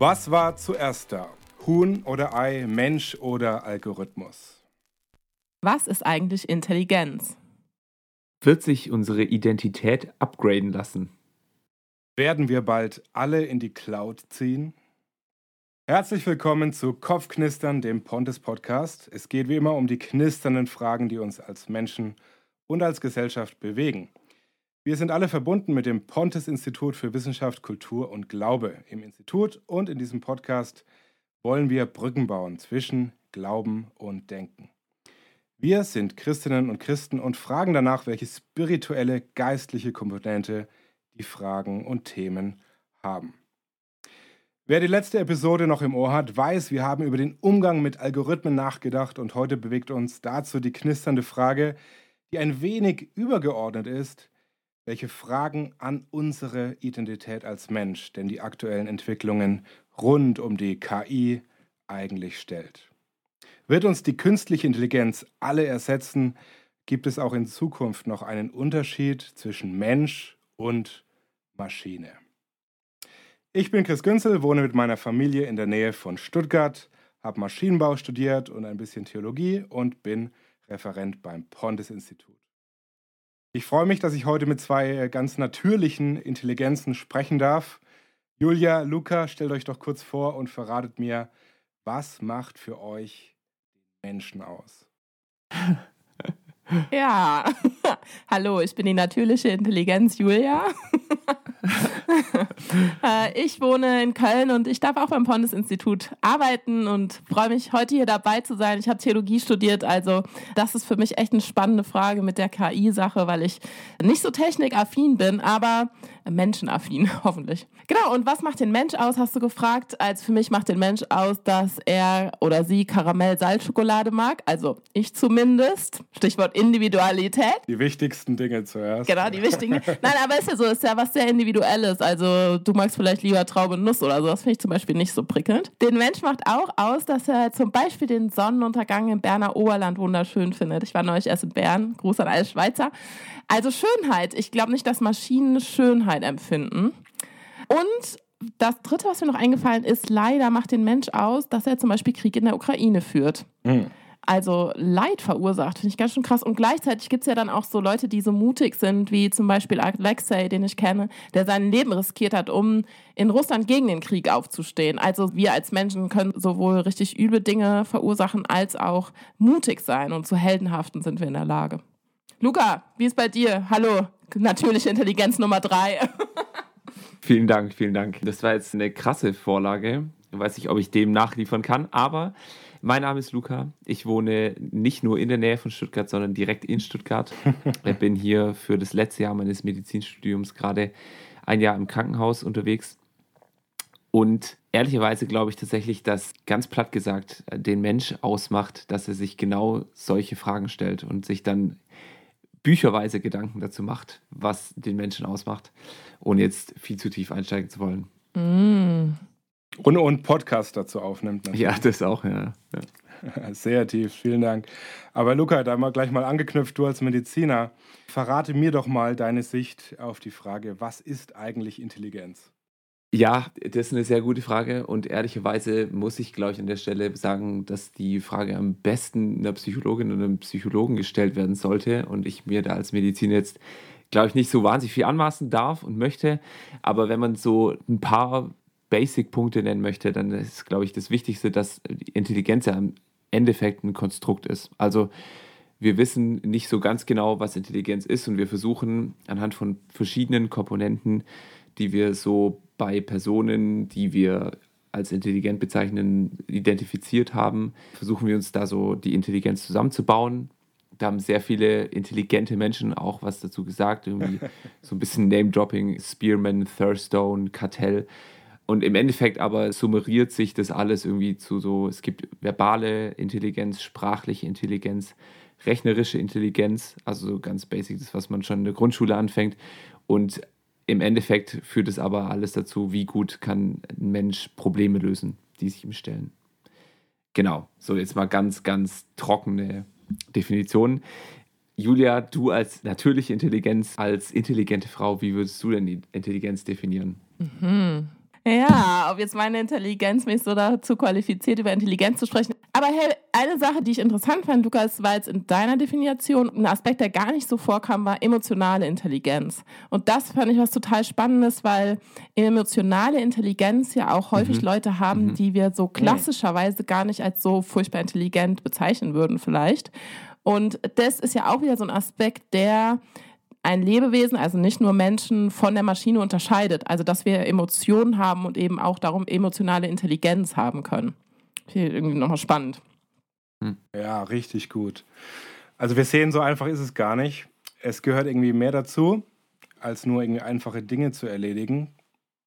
Was war zuerst da? Huhn oder Ei, Mensch oder Algorithmus? Was ist eigentlich Intelligenz? Wird sich unsere Identität upgraden lassen? Werden wir bald alle in die Cloud ziehen? Herzlich willkommen zu Kopfknistern, dem Pontes Podcast. Es geht wie immer um die knisternden Fragen, die uns als Menschen und als Gesellschaft bewegen. Wir sind alle verbunden mit dem Pontes Institut für Wissenschaft, Kultur und Glaube. Im Institut und in diesem Podcast wollen wir Brücken bauen zwischen Glauben und Denken. Wir sind Christinnen und Christen und fragen danach, welche spirituelle, geistliche Komponente die Fragen und Themen haben. Wer die letzte Episode noch im Ohr hat, weiß, wir haben über den Umgang mit Algorithmen nachgedacht und heute bewegt uns dazu die knisternde Frage, die ein wenig übergeordnet ist, welche Fragen an unsere Identität als Mensch denn die aktuellen Entwicklungen rund um die KI eigentlich stellt. Wird uns die künstliche Intelligenz alle ersetzen, gibt es auch in Zukunft noch einen Unterschied zwischen Mensch und Maschine. Ich bin Chris Günzel, wohne mit meiner Familie in der Nähe von Stuttgart, habe Maschinenbau studiert und ein bisschen Theologie und bin Referent beim Pontes Institut. Ich freue mich, dass ich heute mit zwei äh, ganz natürlichen Intelligenzen sprechen darf. Julia, Luca, stellt euch doch kurz vor und verratet mir, was macht für euch Menschen aus? Ja, hallo, ich bin die natürliche Intelligenz Julia. Äh, ich wohne in Köln und ich darf auch beim Pondes-Institut arbeiten und freue mich, heute hier dabei zu sein. Ich habe Theologie studiert, also das ist für mich echt eine spannende Frage mit der KI-Sache, weil ich nicht so technikaffin bin, aber menschenaffin, hoffentlich. Genau, und was macht den Mensch aus, hast du gefragt. Als für mich macht den Mensch aus, dass er oder sie Karamell-Salzschokolade mag. Also ich zumindest. Stichwort Individualität. Die wichtigsten Dinge zuerst. Genau, die wichtigen. Nein, aber ist ja so, ist ja was sehr Individuelles. Also du magst vielleicht lieber Traube Nuss oder so. Das finde ich zum Beispiel nicht so prickelnd. Den Mensch macht auch aus, dass er zum Beispiel den Sonnenuntergang im Berner Oberland wunderschön findet. Ich war neulich erst in Bern. Gruß an alle Schweizer. Also Schönheit. Ich glaube nicht, dass Maschinen Schönheit empfinden. Und das Dritte, was mir noch eingefallen ist, leider macht den Mensch aus, dass er zum Beispiel Krieg in der Ukraine führt. Mhm. Also Leid verursacht, finde ich ganz schön krass. Und gleichzeitig gibt es ja dann auch so Leute, die so mutig sind, wie zum Beispiel Alexei, den ich kenne, der sein Leben riskiert hat, um in Russland gegen den Krieg aufzustehen. Also wir als Menschen können sowohl richtig üble Dinge verursachen, als auch mutig sein. Und zu heldenhaften sind wir in der Lage. Luca, wie ist bei dir? Hallo, natürliche Intelligenz Nummer drei. vielen Dank, vielen Dank. Das war jetzt eine krasse Vorlage. Ich weiß nicht, ob ich dem nachliefern kann, aber mein Name ist Luca. Ich wohne nicht nur in der Nähe von Stuttgart, sondern direkt in Stuttgart. Ich bin hier für das letzte Jahr meines Medizinstudiums gerade ein Jahr im Krankenhaus unterwegs. Und ehrlicherweise glaube ich tatsächlich, dass ganz platt gesagt den Mensch ausmacht, dass er sich genau solche Fragen stellt und sich dann bücherweise Gedanken dazu macht, was den Menschen ausmacht, ohne jetzt viel zu tief einsteigen zu wollen. Mm. Und, und Podcast dazu aufnimmt. Natürlich. Ja, das auch, ja. ja. Sehr tief, vielen Dank. Aber Luca, da mal gleich mal angeknüpft, du als Mediziner, verrate mir doch mal deine Sicht auf die Frage, was ist eigentlich Intelligenz? Ja, das ist eine sehr gute Frage und ehrlicherweise muss ich, glaube ich, an der Stelle sagen, dass die Frage am besten einer Psychologin oder einem Psychologen gestellt werden sollte und ich mir da als Mediziner jetzt, glaube ich, nicht so wahnsinnig viel anmaßen darf und möchte. Aber wenn man so ein paar Basic-Punkte nennen möchte, dann ist, glaube ich, das Wichtigste, dass Intelligenz ja im Endeffekt ein Konstrukt ist. Also wir wissen nicht so ganz genau, was Intelligenz ist und wir versuchen anhand von verschiedenen Komponenten, die wir so bei Personen, die wir als intelligent bezeichnen, identifiziert haben, versuchen wir uns da so die Intelligenz zusammenzubauen. Da haben sehr viele intelligente Menschen auch was dazu gesagt, irgendwie so ein bisschen Name-Dropping, Spearman, Thurstone, Cartell. Und im Endeffekt aber summeriert sich das alles irgendwie zu so, es gibt verbale Intelligenz, sprachliche Intelligenz, rechnerische Intelligenz, also so ganz basic, das, was man schon in der Grundschule anfängt. Und im Endeffekt führt es aber alles dazu, wie gut kann ein Mensch Probleme lösen, die sich ihm stellen. Genau, so jetzt mal ganz, ganz trockene Definitionen. Julia, du als natürliche Intelligenz, als intelligente Frau, wie würdest du denn die Intelligenz definieren? Mhm. Ja, ob jetzt meine Intelligenz mich so dazu qualifiziert, über Intelligenz zu sprechen. Aber hey, eine Sache, die ich interessant fand, Lukas, war jetzt in deiner Definition ein Aspekt, der gar nicht so vorkam, war emotionale Intelligenz. Und das fand ich was total Spannendes, weil emotionale Intelligenz ja auch häufig mhm. Leute haben, mhm. die wir so klassischerweise gar nicht als so furchtbar intelligent bezeichnen würden vielleicht. Und das ist ja auch wieder so ein Aspekt, der ein Lebewesen, also nicht nur Menschen, von der Maschine unterscheidet. Also dass wir Emotionen haben und eben auch darum emotionale Intelligenz haben können. Hier irgendwie nochmal spannend. Hm. Ja, richtig gut. Also wir sehen, so einfach ist es gar nicht. Es gehört irgendwie mehr dazu, als nur irgendwie einfache Dinge zu erledigen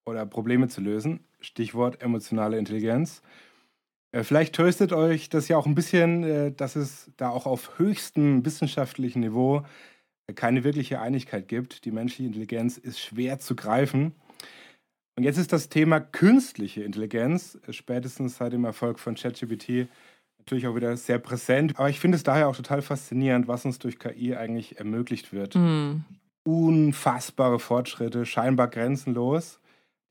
oder Probleme zu lösen. Stichwort emotionale Intelligenz. Äh, vielleicht tröstet euch das ja auch ein bisschen, äh, dass es da auch auf höchstem wissenschaftlichen Niveau keine wirkliche Einigkeit gibt. Die menschliche Intelligenz ist schwer zu greifen. Und jetzt ist das Thema künstliche Intelligenz, äh, spätestens seit dem Erfolg von ChatGPT, natürlich auch wieder sehr präsent. Aber ich finde es daher auch total faszinierend, was uns durch KI eigentlich ermöglicht wird. Mhm. Unfassbare Fortschritte, scheinbar grenzenlos.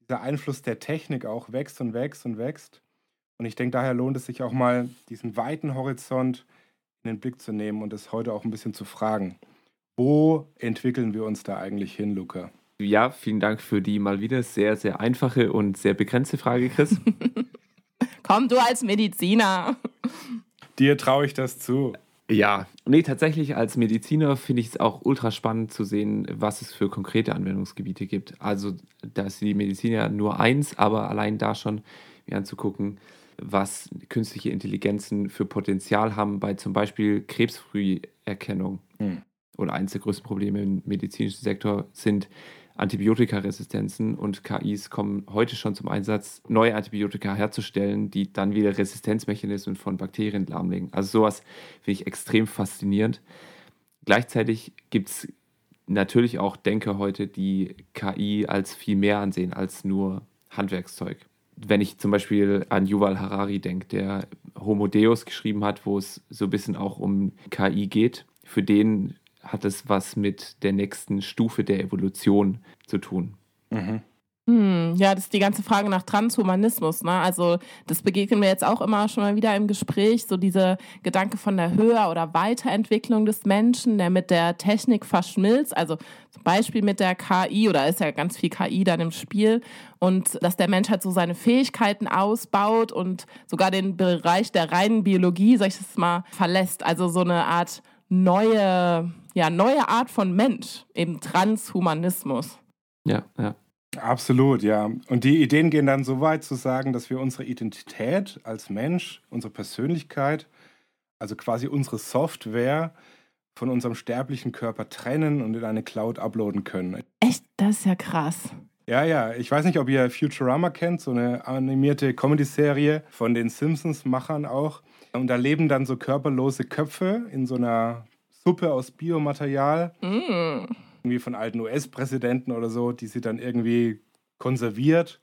Dieser Einfluss der Technik auch wächst und wächst und wächst. Und ich denke, daher lohnt es sich auch mal, diesen weiten Horizont in den Blick zu nehmen und es heute auch ein bisschen zu fragen. Wo entwickeln wir uns da eigentlich hin, Luca? Ja, vielen Dank für die mal wieder sehr, sehr einfache und sehr begrenzte Frage, Chris. Komm, du als Mediziner. Dir traue ich das zu. Ja, nee, tatsächlich als Mediziner finde ich es auch ultra spannend zu sehen, was es für konkrete Anwendungsgebiete gibt. Also, da ist die Medizin ja nur eins, aber allein da schon mir anzugucken, was künstliche Intelligenzen für Potenzial haben bei zum Beispiel Krebsfrüherkennung. Hm oder eines der größten Probleme im medizinischen Sektor sind Antibiotikaresistenzen und KIs kommen heute schon zum Einsatz, neue Antibiotika herzustellen, die dann wieder Resistenzmechanismen von Bakterien lahmlegen. Also sowas finde ich extrem faszinierend. Gleichzeitig gibt es natürlich auch Denker heute, die KI als viel mehr ansehen als nur Handwerkszeug. Wenn ich zum Beispiel an Yuval Harari denke, der Homo Deus geschrieben hat, wo es so ein bisschen auch um KI geht, für den hat es was mit der nächsten Stufe der Evolution zu tun. Mhm. Hm, ja, das ist die ganze Frage nach Transhumanismus. Ne? Also das begegnen wir jetzt auch immer schon mal wieder im Gespräch, so diese Gedanke von der Höher- oder Weiterentwicklung des Menschen, der mit der Technik verschmilzt. Also zum Beispiel mit der KI oder ist ja ganz viel KI dann im Spiel und dass der Mensch halt so seine Fähigkeiten ausbaut und sogar den Bereich der reinen Biologie, sag ich das mal, verlässt. Also so eine Art neue, ja, neue Art von Mensch, eben Transhumanismus. Ja, ja. Absolut, ja. Und die Ideen gehen dann so weit zu sagen, dass wir unsere Identität als Mensch, unsere Persönlichkeit, also quasi unsere Software von unserem sterblichen Körper trennen und in eine Cloud uploaden können. Echt? Das ist ja krass. Ja, ja. Ich weiß nicht, ob ihr Futurama kennt, so eine animierte Comedy-Serie von den Simpsons-Machern auch. Und da leben dann so körperlose Köpfe in so einer Suppe aus Biomaterial. Mm. Irgendwie von alten US-Präsidenten oder so, die sie dann irgendwie konserviert.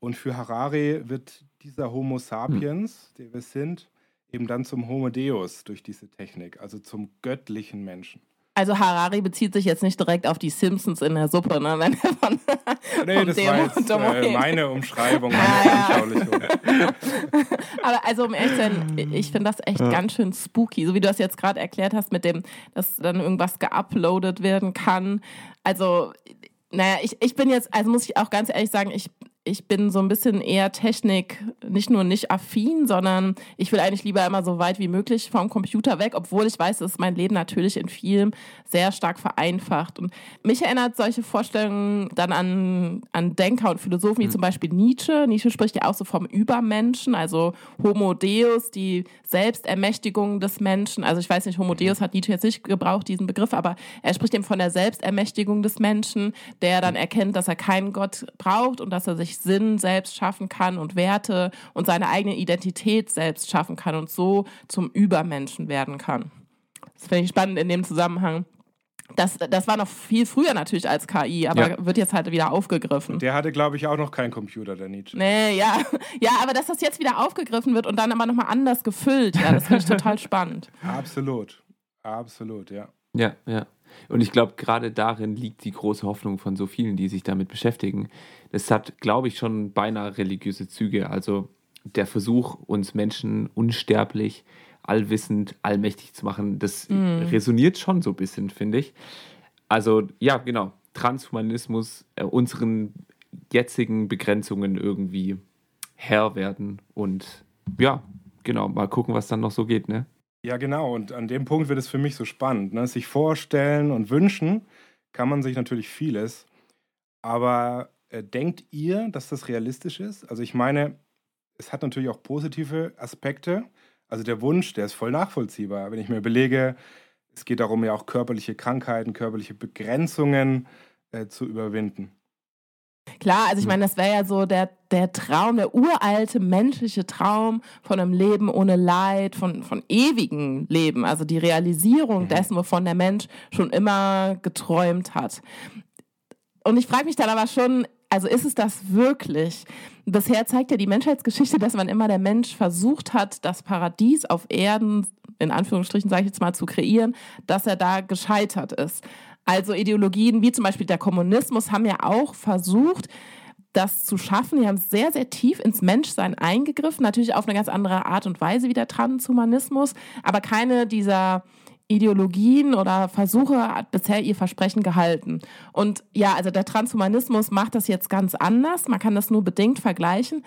Und für Harari wird dieser Homo sapiens, mm. der wir sind, eben dann zum Homo Deus durch diese Technik, also zum göttlichen Menschen. Also Harari bezieht sich jetzt nicht direkt auf die Simpsons in der Suppe, ne? Wenn er von, nee, das war jetzt äh, meine Umschreibung, meine ja. Aber also um ehrlich zu sein, ich finde das echt ja. ganz schön spooky, so wie du das jetzt gerade erklärt hast mit dem, dass dann irgendwas geuploadet werden kann. Also naja, ich, ich bin jetzt, also muss ich auch ganz ehrlich sagen, ich ich bin so ein bisschen eher Technik, nicht nur nicht affin, sondern ich will eigentlich lieber immer so weit wie möglich vom Computer weg, obwohl ich weiß, dass mein Leben natürlich in vielem sehr stark vereinfacht. Und mich erinnert solche Vorstellungen dann an, an Denker und Philosophen wie mhm. zum Beispiel Nietzsche. Nietzsche spricht ja auch so vom Übermenschen, also Homo Deus, die Selbstermächtigung des Menschen. Also ich weiß nicht, Homo Deus hat Nietzsche jetzt nicht gebraucht, diesen Begriff, aber er spricht eben von der Selbstermächtigung des Menschen, der dann erkennt, dass er keinen Gott braucht und dass er sich Sinn selbst schaffen kann und Werte und seine eigene Identität selbst schaffen kann und so zum Übermenschen werden kann. Das finde ich spannend in dem Zusammenhang. Das, das war noch viel früher natürlich als KI, aber ja. wird jetzt halt wieder aufgegriffen. Der hatte, glaube ich, auch noch keinen Computer, der Nietzsche. Nee, ja. Ja, aber dass das jetzt wieder aufgegriffen wird und dann aber nochmal anders gefüllt, ja, das finde ich total spannend. Absolut. Absolut, ja. Ja, ja. Und ich glaube, gerade darin liegt die große Hoffnung von so vielen, die sich damit beschäftigen. Das hat, glaube ich, schon beinahe religiöse Züge. Also der Versuch, uns Menschen unsterblich, allwissend, allmächtig zu machen, das mm. resoniert schon so ein bisschen, finde ich. Also ja, genau. Transhumanismus, äh, unseren jetzigen Begrenzungen irgendwie Herr werden und ja, genau, mal gucken, was dann noch so geht, ne? Ja, genau. Und an dem Punkt wird es für mich so spannend. Ne? Sich vorstellen und wünschen kann man sich natürlich vieles. Aber äh, denkt ihr, dass das realistisch ist? Also ich meine, es hat natürlich auch positive Aspekte. Also der Wunsch, der ist voll nachvollziehbar. Wenn ich mir überlege, es geht darum, ja auch körperliche Krankheiten, körperliche Begrenzungen äh, zu überwinden. Klar, also ich hm. meine, das wäre ja so der, der Traum, der uralte menschliche Traum von einem Leben ohne Leid, von, von ewigem Leben, also die Realisierung mhm. dessen, wovon der Mensch schon immer geträumt hat. Und ich frage mich dann aber schon, also ist es das wirklich? Bisher zeigt ja die Menschheitsgeschichte, dass man immer der Mensch versucht hat, das Paradies auf Erden, in Anführungsstrichen sage ich jetzt mal, zu kreieren, dass er da gescheitert ist. Also Ideologien wie zum Beispiel der Kommunismus haben ja auch versucht, das zu schaffen. Die haben sehr, sehr tief ins Menschsein eingegriffen, natürlich auf eine ganz andere Art und Weise wie der Transhumanismus, aber keine dieser Ideologien oder Versuche hat bisher ihr Versprechen gehalten. Und ja, also der Transhumanismus macht das jetzt ganz anders. Man kann das nur bedingt vergleichen.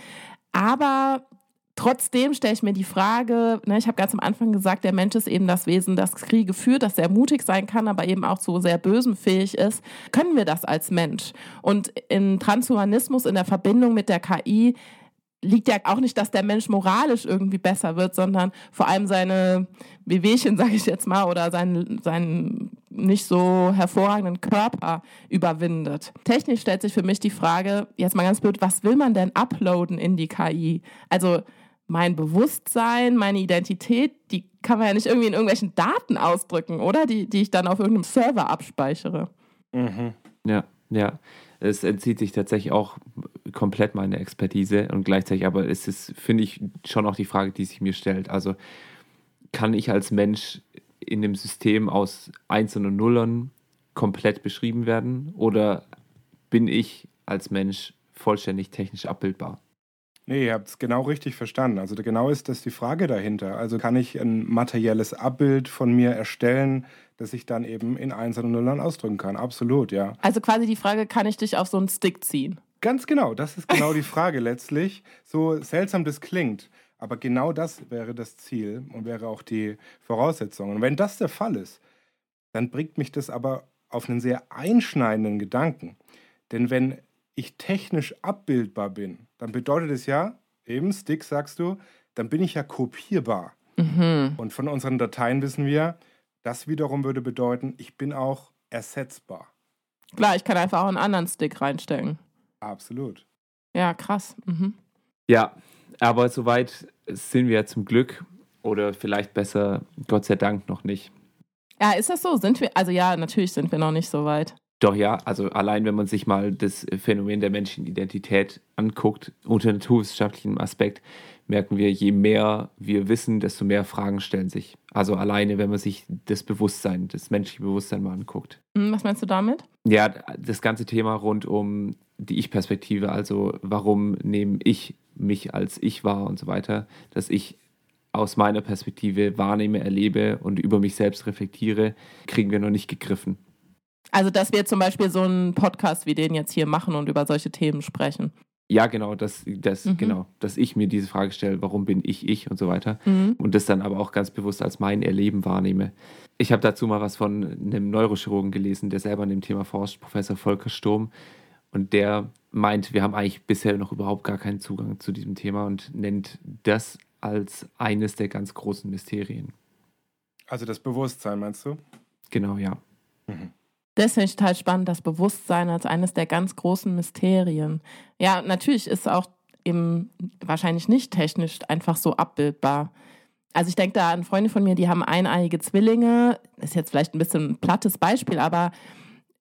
Aber Trotzdem stelle ich mir die Frage, ne, ich habe ganz am Anfang gesagt, der Mensch ist eben das Wesen, das Kriege führt, das sehr mutig sein kann, aber eben auch so sehr bösenfähig ist. Können wir das als Mensch? Und in Transhumanismus, in der Verbindung mit der KI, liegt ja auch nicht, dass der Mensch moralisch irgendwie besser wird, sondern vor allem seine Wehwehchen, sage ich jetzt mal, oder seinen, seinen nicht so hervorragenden Körper überwindet. Technisch stellt sich für mich die Frage, jetzt mal ganz blöd, was will man denn uploaden in die KI? Also mein Bewusstsein, meine Identität, die kann man ja nicht irgendwie in irgendwelchen Daten ausdrücken, oder? Die, die ich dann auf irgendeinem Server abspeichere. Mhm. Ja, ja. Es entzieht sich tatsächlich auch komplett meiner Expertise und gleichzeitig aber ist es, finde ich, schon auch die Frage, die sich mir stellt. Also kann ich als Mensch in dem System aus Einsen und Nullern komplett beschrieben werden oder bin ich als Mensch vollständig technisch abbildbar? Nee, ihr habt es genau richtig verstanden. Also genau ist das die Frage dahinter. Also kann ich ein materielles Abbild von mir erstellen, das ich dann eben in Einsen und Nullern ausdrücken kann. Absolut, ja. Also quasi die Frage, kann ich dich auf so einen Stick ziehen? Ganz genau, das ist genau die Frage letztlich. So seltsam das klingt, aber genau das wäre das Ziel und wäre auch die Voraussetzung. Und wenn das der Fall ist, dann bringt mich das aber auf einen sehr einschneidenden Gedanken. Denn wenn ich technisch abbildbar bin, dann bedeutet es ja, eben Stick sagst du, dann bin ich ja kopierbar. Mhm. Und von unseren Dateien wissen wir, das wiederum würde bedeuten, ich bin auch ersetzbar. Klar, ich kann einfach auch einen anderen Stick reinstecken. Absolut. Ja, krass. Mhm. Ja, aber soweit sind wir zum Glück oder vielleicht besser, Gott sei Dank, noch nicht. Ja, ist das so? Sind wir, also ja, natürlich sind wir noch nicht so weit. Doch ja, also allein wenn man sich mal das Phänomen der menschlichen Identität anguckt, unter naturwissenschaftlichem Aspekt, merken wir, je mehr wir wissen, desto mehr Fragen stellen sich. Also alleine, wenn man sich das Bewusstsein, das menschliche Bewusstsein mal anguckt. Hm, was meinst du damit? Ja, das ganze Thema rund um die Ich-Perspektive, also warum nehme ich mich als ich wahr und so weiter, dass ich aus meiner Perspektive wahrnehme, erlebe und über mich selbst reflektiere, kriegen wir noch nicht gegriffen. Also, dass wir zum Beispiel so einen Podcast wie den jetzt hier machen und über solche Themen sprechen. Ja, genau, dass, dass, mhm. genau, dass ich mir diese Frage stelle, warum bin ich ich und so weiter. Mhm. Und das dann aber auch ganz bewusst als mein Erleben wahrnehme. Ich habe dazu mal was von einem Neurochirurgen gelesen, der selber an dem Thema forscht, Professor Volker Sturm. Und der meint, wir haben eigentlich bisher noch überhaupt gar keinen Zugang zu diesem Thema und nennt das als eines der ganz großen Mysterien. Also das Bewusstsein, meinst du? Genau, ja. Mhm. Ich total spannend, das Bewusstsein als eines der ganz großen Mysterien. Ja, natürlich ist auch eben wahrscheinlich nicht technisch einfach so abbildbar. Also ich denke da an Freunde von mir, die haben eineiige Zwillinge. Ist jetzt vielleicht ein bisschen ein plattes Beispiel, aber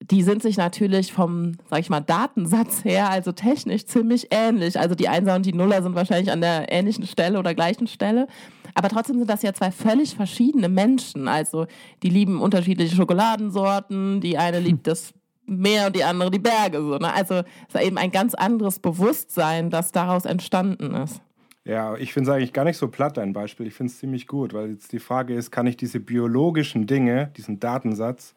die sind sich natürlich vom, sag ich mal, Datensatz her, also technisch ziemlich ähnlich. Also die Einser und die Nuller sind wahrscheinlich an der ähnlichen Stelle oder gleichen Stelle. Aber trotzdem sind das ja zwei völlig verschiedene Menschen. Also die lieben unterschiedliche Schokoladensorten, die eine liebt das Meer und die andere die Berge. So, ne? Also es ist eben ein ganz anderes Bewusstsein, das daraus entstanden ist. Ja, ich finde es eigentlich gar nicht so platt, dein Beispiel. Ich finde es ziemlich gut, weil jetzt die Frage ist, kann ich diese biologischen Dinge, diesen Datensatz,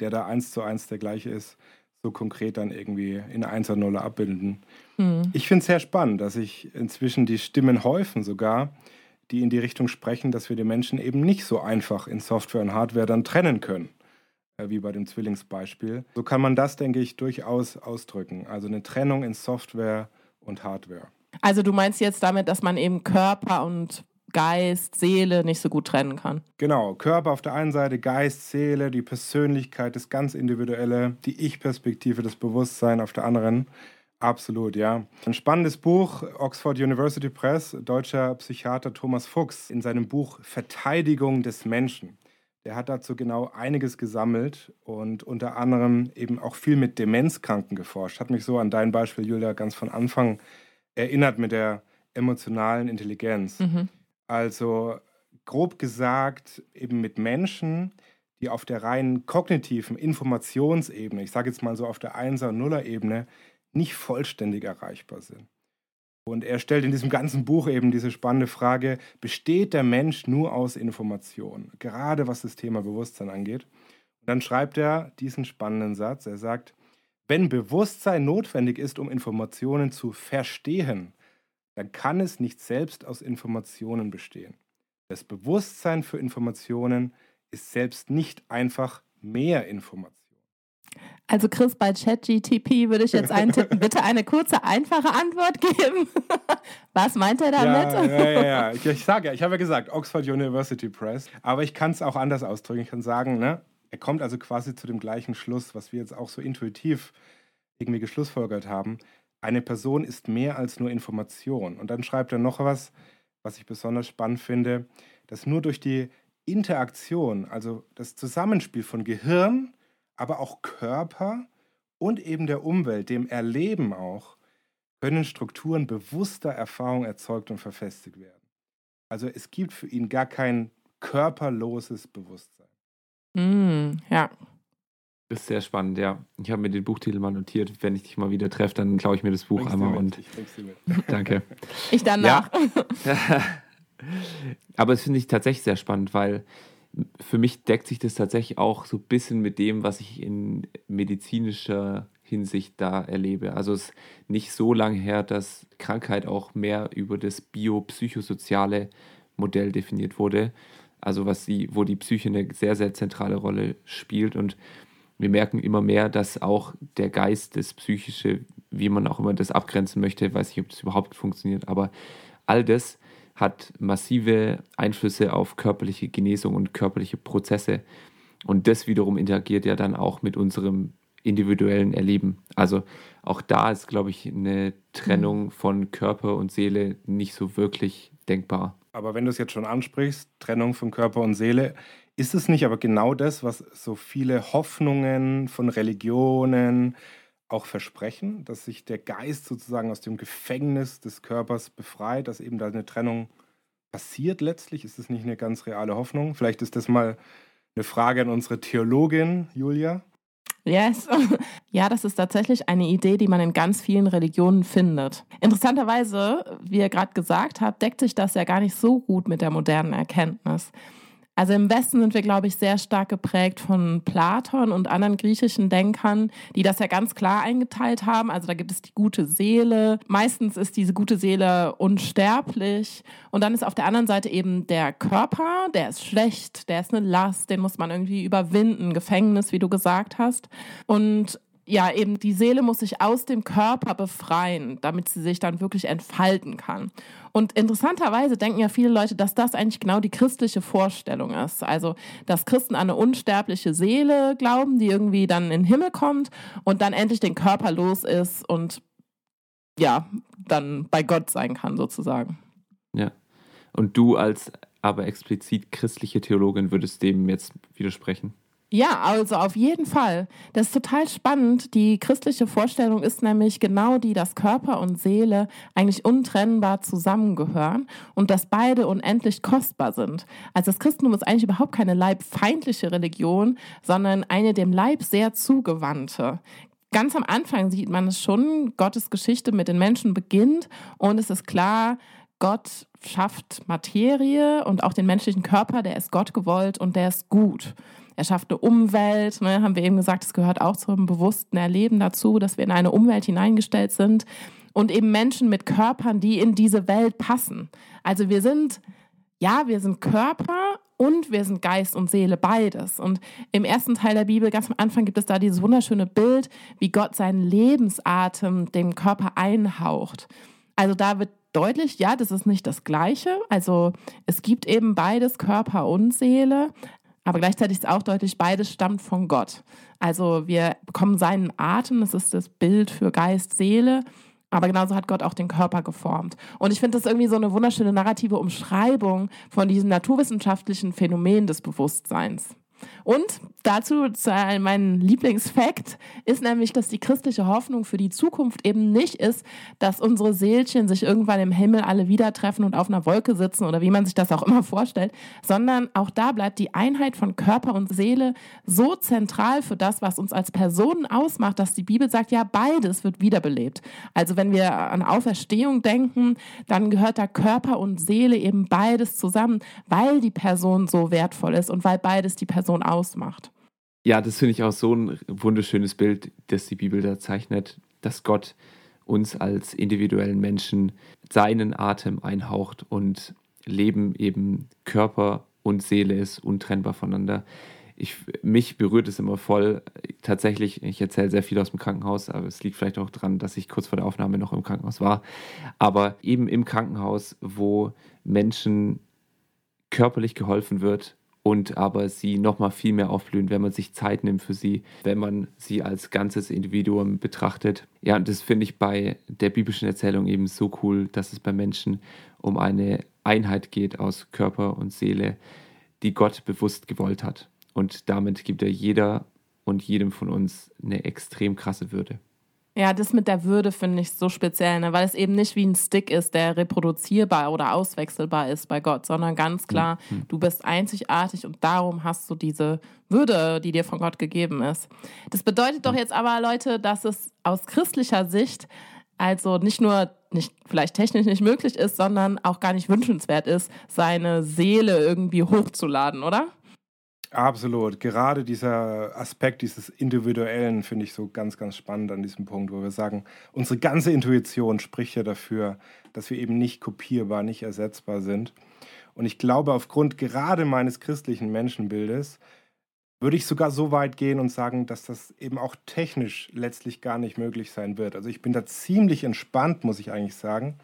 der da eins zu eins der gleiche ist, so konkret dann irgendwie in 1 oder 0 abbilden. Mhm. Ich finde es sehr spannend, dass sich inzwischen die Stimmen häufen sogar, die in die Richtung sprechen, dass wir die Menschen eben nicht so einfach in Software und Hardware dann trennen können, äh, wie bei dem Zwillingsbeispiel. So kann man das, denke ich, durchaus ausdrücken. Also eine Trennung in Software und Hardware. Also du meinst jetzt damit, dass man eben Körper und Geist, Seele nicht so gut trennen kann. Genau, Körper auf der einen Seite, Geist, Seele, die Persönlichkeit, das ganz Individuelle, die Ich-Perspektive, das Bewusstsein auf der anderen. Absolut, ja. Ein spannendes Buch, Oxford University Press, deutscher Psychiater Thomas Fuchs in seinem Buch Verteidigung des Menschen. Der hat dazu genau einiges gesammelt und unter anderem eben auch viel mit Demenzkranken geforscht. Hat mich so an dein Beispiel, Julia, ganz von Anfang erinnert mit der emotionalen Intelligenz. Mhm. Also grob gesagt, eben mit Menschen, die auf der rein kognitiven Informationsebene, ich sage jetzt mal so auf der 1er- und 0er-Ebene, nicht vollständig erreichbar sind. Und er stellt in diesem ganzen Buch eben diese spannende Frage, besteht der Mensch nur aus Informationen, gerade was das Thema Bewusstsein angeht? Und dann schreibt er diesen spannenden Satz, er sagt, wenn Bewusstsein notwendig ist, um Informationen zu verstehen, dann kann es nicht selbst aus Informationen bestehen. Das Bewusstsein für Informationen ist selbst nicht einfach mehr Information. Also Chris, bei ChatGTP würde ich jetzt eintippen, bitte eine kurze, einfache Antwort geben. Was meint er damit? Ja, ja, ja. ja. Ich, ich sage ja, ich habe ja gesagt, Oxford University Press, aber ich kann es auch anders ausdrücken. Ich kann sagen, ne, er kommt also quasi zu dem gleichen Schluss, was wir jetzt auch so intuitiv irgendwie geschlussfolgert haben eine Person ist mehr als nur Information. Und dann schreibt er noch was, was ich besonders spannend finde, dass nur durch die Interaktion, also das Zusammenspiel von Gehirn, aber auch Körper und eben der Umwelt, dem Erleben auch, können Strukturen bewusster Erfahrung erzeugt und verfestigt werden. Also es gibt für ihn gar kein körperloses Bewusstsein. Mm, ja, das ist sehr spannend, ja. Ich habe mir den Buchtitel mal notiert. Wenn ich dich mal wieder treffe, dann klaue ich mir das Buch Bringst einmal und. Ich Danke. Ich danach. Ja. Aber es finde ich tatsächlich sehr spannend, weil für mich deckt sich das tatsächlich auch so ein bisschen mit dem, was ich in medizinischer Hinsicht da erlebe. Also es ist nicht so lange her, dass Krankheit auch mehr über das biopsychosoziale Modell definiert wurde. Also was die, wo die Psyche eine sehr, sehr zentrale Rolle spielt. Und wir merken immer mehr, dass auch der Geist, das Psychische, wie man auch immer das abgrenzen möchte, weiß nicht, ob das überhaupt funktioniert, aber all das hat massive Einflüsse auf körperliche Genesung und körperliche Prozesse. Und das wiederum interagiert ja dann auch mit unserem individuellen Erleben. Also auch da ist, glaube ich, eine Trennung mhm. von Körper und Seele nicht so wirklich denkbar. Aber wenn du es jetzt schon ansprichst, Trennung von Körper und Seele, ist es nicht aber genau das, was so viele Hoffnungen von Religionen auch versprechen, dass sich der Geist sozusagen aus dem Gefängnis des Körpers befreit, dass eben da eine Trennung passiert letztlich? Ist das nicht eine ganz reale Hoffnung? Vielleicht ist das mal eine Frage an unsere Theologin, Julia. Yes. Ja, das ist tatsächlich eine Idee, die man in ganz vielen Religionen findet. Interessanterweise, wie ihr gerade gesagt habt, deckt sich das ja gar nicht so gut mit der modernen Erkenntnis. Also im Westen sind wir, glaube ich, sehr stark geprägt von Platon und anderen griechischen Denkern, die das ja ganz klar eingeteilt haben. Also da gibt es die gute Seele. Meistens ist diese gute Seele unsterblich. Und dann ist auf der anderen Seite eben der Körper, der ist schlecht, der ist eine Last, den muss man irgendwie überwinden, Gefängnis, wie du gesagt hast. Und ja, eben die Seele muss sich aus dem Körper befreien, damit sie sich dann wirklich entfalten kann. Und interessanterweise denken ja viele Leute, dass das eigentlich genau die christliche Vorstellung ist. Also, dass Christen an eine unsterbliche Seele glauben, die irgendwie dann in den Himmel kommt und dann endlich den Körper los ist und ja, dann bei Gott sein kann sozusagen. Ja. Und du als aber explizit christliche Theologin würdest dem jetzt widersprechen? Ja, also auf jeden Fall. Das ist total spannend. Die christliche Vorstellung ist nämlich genau die, dass Körper und Seele eigentlich untrennbar zusammengehören und dass beide unendlich kostbar sind. Also das Christentum ist eigentlich überhaupt keine leibfeindliche Religion, sondern eine dem Leib sehr zugewandte. Ganz am Anfang sieht man es schon, Gottes Geschichte mit den Menschen beginnt und es ist klar, Gott schafft Materie und auch den menschlichen Körper, der ist Gott gewollt und der ist gut. Er schafft eine Umwelt, ne, haben wir eben gesagt, es gehört auch zum bewussten Erleben dazu, dass wir in eine Umwelt hineingestellt sind und eben Menschen mit Körpern, die in diese Welt passen. Also wir sind, ja, wir sind Körper und wir sind Geist und Seele, beides. Und im ersten Teil der Bibel, ganz am Anfang, gibt es da dieses wunderschöne Bild, wie Gott seinen Lebensatem dem Körper einhaucht. Also da wird deutlich, ja, das ist nicht das Gleiche. Also es gibt eben beides, Körper und Seele, aber gleichzeitig ist auch deutlich, beides stammt von Gott. Also wir bekommen seinen Atem, das ist das Bild für Geist, Seele. Aber genauso hat Gott auch den Körper geformt. Und ich finde das irgendwie so eine wunderschöne narrative Umschreibung von diesem naturwissenschaftlichen Phänomen des Bewusstseins. Und dazu mein Lieblingsfakt ist nämlich, dass die christliche Hoffnung für die Zukunft eben nicht ist, dass unsere Seelchen sich irgendwann im Himmel alle wieder treffen und auf einer Wolke sitzen oder wie man sich das auch immer vorstellt, sondern auch da bleibt die Einheit von Körper und Seele so zentral für das, was uns als Personen ausmacht, dass die Bibel sagt, ja, beides wird wiederbelebt. Also wenn wir an Auferstehung denken, dann gehört da Körper und Seele eben beides zusammen, weil die Person so wertvoll ist und weil beides die Person ausmacht. Ja, das finde ich auch so ein wunderschönes Bild, das die Bibel da zeichnet, dass Gott uns als individuellen Menschen seinen Atem einhaucht und Leben eben Körper und Seele ist untrennbar voneinander. Ich, mich berührt es immer voll. Tatsächlich, ich erzähle sehr viel aus dem Krankenhaus, aber es liegt vielleicht auch daran, dass ich kurz vor der Aufnahme noch im Krankenhaus war. Aber eben im Krankenhaus, wo Menschen körperlich geholfen wird, und aber sie nochmal viel mehr aufblühen, wenn man sich Zeit nimmt für sie, wenn man sie als ganzes Individuum betrachtet. Ja, und das finde ich bei der biblischen Erzählung eben so cool, dass es bei Menschen um eine Einheit geht aus Körper und Seele, die Gott bewusst gewollt hat. Und damit gibt er jeder und jedem von uns eine extrem krasse Würde. Ja, das mit der Würde finde ich so speziell, ne? weil es eben nicht wie ein Stick ist, der reproduzierbar oder auswechselbar ist bei Gott, sondern ganz klar, mhm. du bist einzigartig und darum hast du diese Würde, die dir von Gott gegeben ist. Das bedeutet doch jetzt aber, Leute, dass es aus christlicher Sicht also nicht nur nicht vielleicht technisch nicht möglich ist, sondern auch gar nicht wünschenswert ist, seine Seele irgendwie hochzuladen, oder? Absolut. Gerade dieser Aspekt dieses Individuellen finde ich so ganz, ganz spannend an diesem Punkt, wo wir sagen, unsere ganze Intuition spricht ja dafür, dass wir eben nicht kopierbar, nicht ersetzbar sind. Und ich glaube, aufgrund gerade meines christlichen Menschenbildes würde ich sogar so weit gehen und sagen, dass das eben auch technisch letztlich gar nicht möglich sein wird. Also ich bin da ziemlich entspannt, muss ich eigentlich sagen.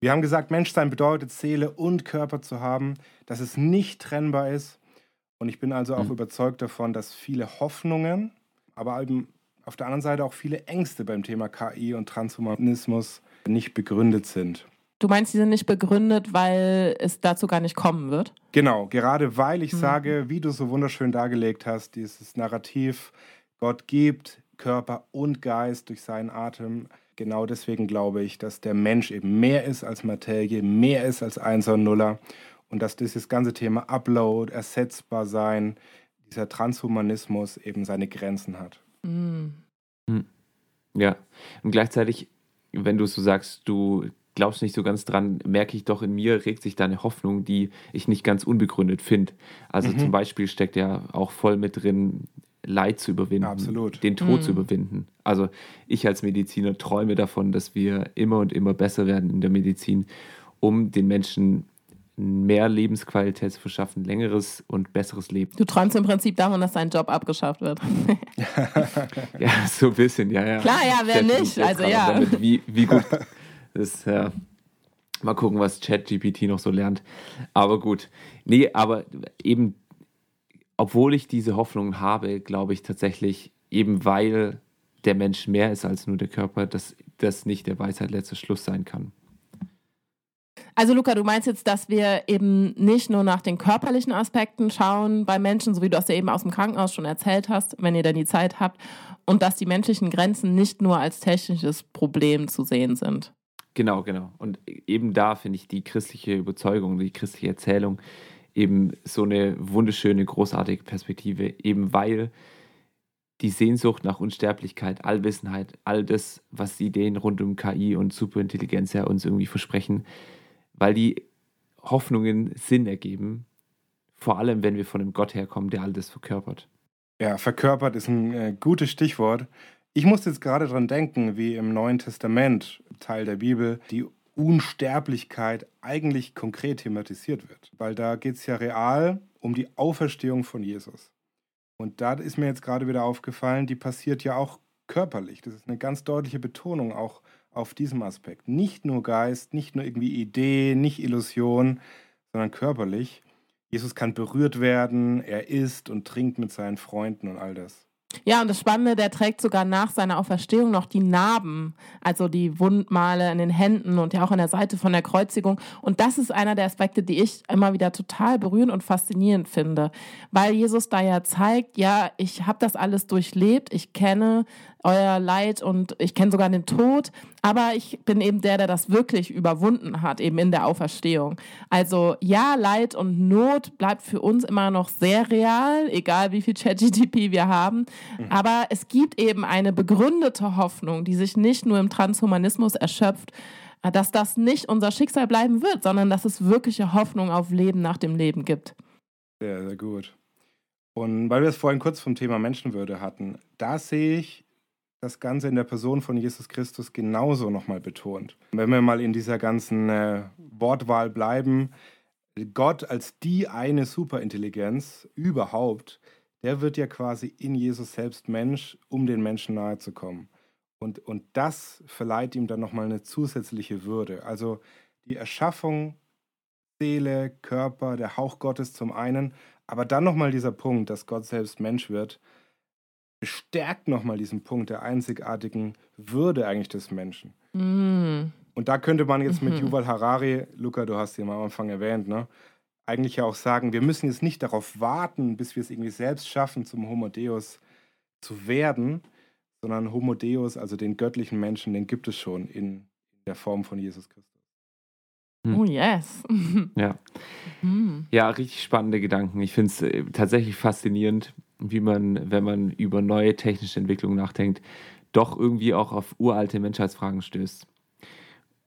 Wir haben gesagt, Menschsein bedeutet Seele und Körper zu haben, dass es nicht trennbar ist und ich bin also auch mhm. überzeugt davon, dass viele Hoffnungen, aber eben auf der anderen Seite auch viele Ängste beim Thema KI und Transhumanismus nicht begründet sind. Du meinst, sie sind nicht begründet, weil es dazu gar nicht kommen wird? Genau, gerade weil ich mhm. sage, wie du so wunderschön dargelegt hast, dieses Narrativ, Gott gibt Körper und Geist durch seinen Atem. Genau deswegen glaube ich, dass der Mensch eben mehr ist als Materie, mehr ist als Einser und Nuller und dass dieses ganze Thema Upload, ersetzbar sein, dieser Transhumanismus eben seine Grenzen hat. Mhm. Ja, und gleichzeitig, wenn du so sagst, du glaubst nicht so ganz dran, merke ich doch in mir, regt sich da eine Hoffnung, die ich nicht ganz unbegründet finde. Also mhm. zum Beispiel steckt ja auch voll mit drin, Leid zu überwinden, Absolut. den Tod mhm. zu überwinden. Also ich als Mediziner träume davon, dass wir immer und immer besser werden in der Medizin, um den Menschen mehr Lebensqualität zu verschaffen, längeres und besseres Leben. Du träumst im Prinzip davon, dass dein Job abgeschafft wird. ja, so ein bisschen, ja, ja. Klar, ja, wer nicht? Also ja. Damit, wie, wie gut das ja. Mal gucken, was ChatGPT noch so lernt. Aber gut. Nee, aber eben, obwohl ich diese Hoffnung habe, glaube ich tatsächlich, eben weil der Mensch mehr ist als nur der Körper, dass das nicht der Weisheit letzter Schluss sein kann. Also Luca, du meinst jetzt, dass wir eben nicht nur nach den körperlichen Aspekten schauen bei Menschen, so wie du das ja eben aus dem Krankenhaus schon erzählt hast, wenn ihr dann die Zeit habt, und dass die menschlichen Grenzen nicht nur als technisches Problem zu sehen sind. Genau, genau. Und eben da finde ich die christliche Überzeugung, die christliche Erzählung eben so eine wunderschöne, großartige Perspektive, eben weil die Sehnsucht nach Unsterblichkeit, Allwissenheit, all das, was die Ideen rund um KI und Superintelligenz ja uns irgendwie versprechen, weil die Hoffnungen Sinn ergeben, vor allem wenn wir von einem Gott herkommen, der all das verkörpert. Ja, verkörpert ist ein äh, gutes Stichwort. Ich muss jetzt gerade dran denken, wie im Neuen Testament, Teil der Bibel, die Unsterblichkeit eigentlich konkret thematisiert wird. Weil da geht es ja real um die Auferstehung von Jesus. Und da ist mir jetzt gerade wieder aufgefallen, die passiert ja auch körperlich. Das ist eine ganz deutliche Betonung auch auf diesem Aspekt. Nicht nur Geist, nicht nur irgendwie Idee, nicht Illusion, sondern körperlich. Jesus kann berührt werden, er isst und trinkt mit seinen Freunden und all das. Ja, und das Spannende, der trägt sogar nach seiner Auferstehung noch die Narben, also die Wundmale in den Händen und ja auch an der Seite von der Kreuzigung. Und das ist einer der Aspekte, die ich immer wieder total berührend und faszinierend finde, weil Jesus da ja zeigt, ja, ich habe das alles durchlebt, ich kenne euer Leid und ich kenne sogar den Tod, aber ich bin eben der, der das wirklich überwunden hat, eben in der Auferstehung. Also ja, Leid und Not bleibt für uns immer noch sehr real, egal wie viel ChatGTP wir haben, mhm. aber es gibt eben eine begründete Hoffnung, die sich nicht nur im Transhumanismus erschöpft, dass das nicht unser Schicksal bleiben wird, sondern dass es wirkliche Hoffnung auf Leben nach dem Leben gibt. Sehr, sehr gut. Und weil wir es vorhin kurz vom Thema Menschenwürde hatten, da sehe ich das Ganze in der Person von Jesus Christus genauso nochmal betont. Wenn wir mal in dieser ganzen äh, Wortwahl bleiben, Gott als die eine Superintelligenz überhaupt, der wird ja quasi in Jesus selbst Mensch, um den Menschen nahe zu kommen. Und, und das verleiht ihm dann nochmal eine zusätzliche Würde. Also die Erschaffung, Seele, Körper, der Hauch Gottes zum einen, aber dann nochmal dieser Punkt, dass Gott selbst Mensch wird, bestärkt nochmal diesen Punkt der einzigartigen Würde eigentlich des Menschen. Mm. Und da könnte man jetzt mit mhm. Yuval Harari, Luca, du hast ihn am Anfang erwähnt, ne, eigentlich ja auch sagen, wir müssen jetzt nicht darauf warten, bis wir es irgendwie selbst schaffen, zum Homo Deus zu werden, sondern Homo Deus, also den göttlichen Menschen, den gibt es schon in der Form von Jesus Christus. Hm. Oh yes. ja. Mhm. Ja, richtig spannende Gedanken. Ich finde es äh, tatsächlich faszinierend, wie man, wenn man über neue technische Entwicklungen nachdenkt, doch irgendwie auch auf uralte Menschheitsfragen stößt.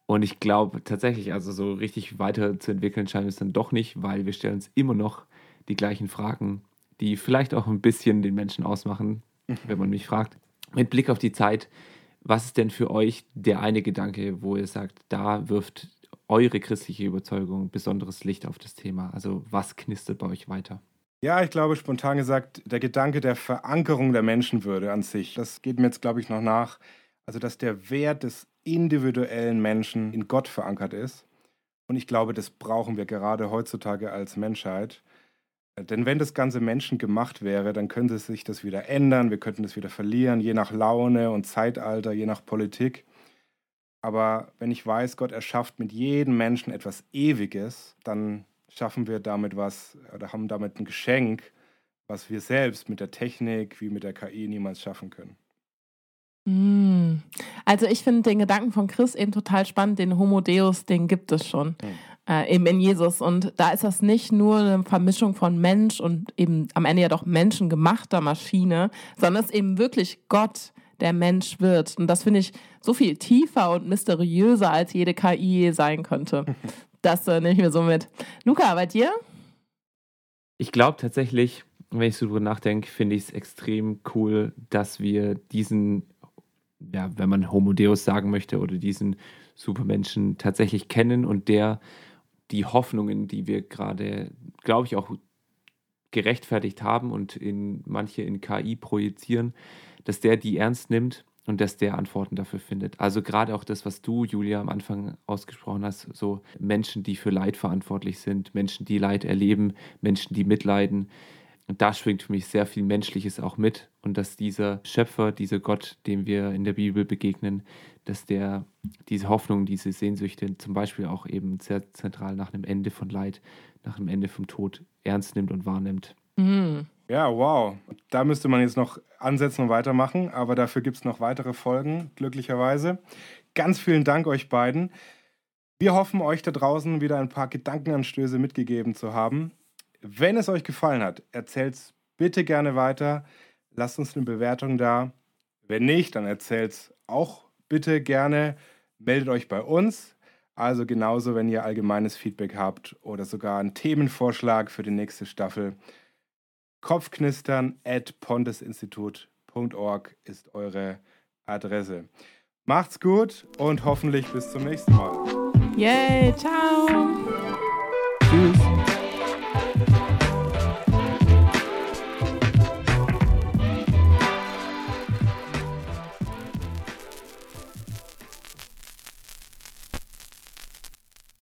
Und ich glaube tatsächlich, also so richtig weiterzuentwickeln scheint es dann doch nicht, weil wir stellen uns immer noch die gleichen Fragen, die vielleicht auch ein bisschen den Menschen ausmachen, mhm. wenn man mich fragt. Mit Blick auf die Zeit, was ist denn für euch der eine Gedanke, wo ihr sagt, da wirft eure christliche Überzeugung besonderes Licht auf das Thema? Also was knistert bei euch weiter? Ja, ich glaube, spontan gesagt, der Gedanke der Verankerung der Menschenwürde an sich, das geht mir jetzt, glaube ich, noch nach. Also, dass der Wert des individuellen Menschen in Gott verankert ist. Und ich glaube, das brauchen wir gerade heutzutage als Menschheit. Denn wenn das Ganze Menschen gemacht wäre, dann könnte sich das wieder ändern, wir könnten das wieder verlieren, je nach Laune und Zeitalter, je nach Politik. Aber wenn ich weiß, Gott erschafft mit jedem Menschen etwas Ewiges, dann schaffen wir damit was oder haben damit ein Geschenk, was wir selbst mit der Technik wie mit der KI niemals schaffen können. Mm. Also ich finde den Gedanken von Chris eben total spannend, den Homo Deus, den gibt es schon. Mhm. Äh, eben in Jesus. Und da ist das nicht nur eine Vermischung von Mensch und eben am Ende ja doch menschengemachter Maschine, sondern es ist eben wirklich Gott, der Mensch wird. Und das finde ich so viel tiefer und mysteriöser, als jede KI sein könnte. Das äh, nehme ich mir so mit. Luca, bei dir? Ich glaube tatsächlich, wenn ich so drüber nachdenke, finde ich es extrem cool, dass wir diesen, ja, wenn man Homo Deus sagen möchte, oder diesen Supermenschen tatsächlich kennen und der die Hoffnungen, die wir gerade, glaube ich, auch gerechtfertigt haben und in manche in KI projizieren, dass der die ernst nimmt und dass der Antworten dafür findet. Also gerade auch das, was du, Julia, am Anfang ausgesprochen hast, so Menschen, die für Leid verantwortlich sind, Menschen, die Leid erleben, Menschen, die mitleiden. Und da schwingt für mich sehr viel Menschliches auch mit. Und dass dieser Schöpfer, dieser Gott, dem wir in der Bibel begegnen, dass der diese Hoffnung, diese Sehnsüchte zum Beispiel auch eben sehr zentral nach einem Ende von Leid, nach einem Ende vom Tod ernst nimmt und wahrnimmt. Mhm. Ja, wow. Da müsste man jetzt noch ansetzen und weitermachen, aber dafür gibt es noch weitere Folgen, glücklicherweise. Ganz vielen Dank euch beiden. Wir hoffen, euch da draußen wieder ein paar Gedankenanstöße mitgegeben zu haben. Wenn es euch gefallen hat, erzählt es bitte gerne weiter. Lasst uns eine Bewertung da. Wenn nicht, dann erzählt es auch bitte gerne. Meldet euch bei uns. Also genauso, wenn ihr allgemeines Feedback habt oder sogar einen Themenvorschlag für die nächste Staffel. Kopfknistern at pontesinstitut.org ist eure Adresse. Macht's gut und hoffentlich bis zum nächsten Mal. Yay, ciao.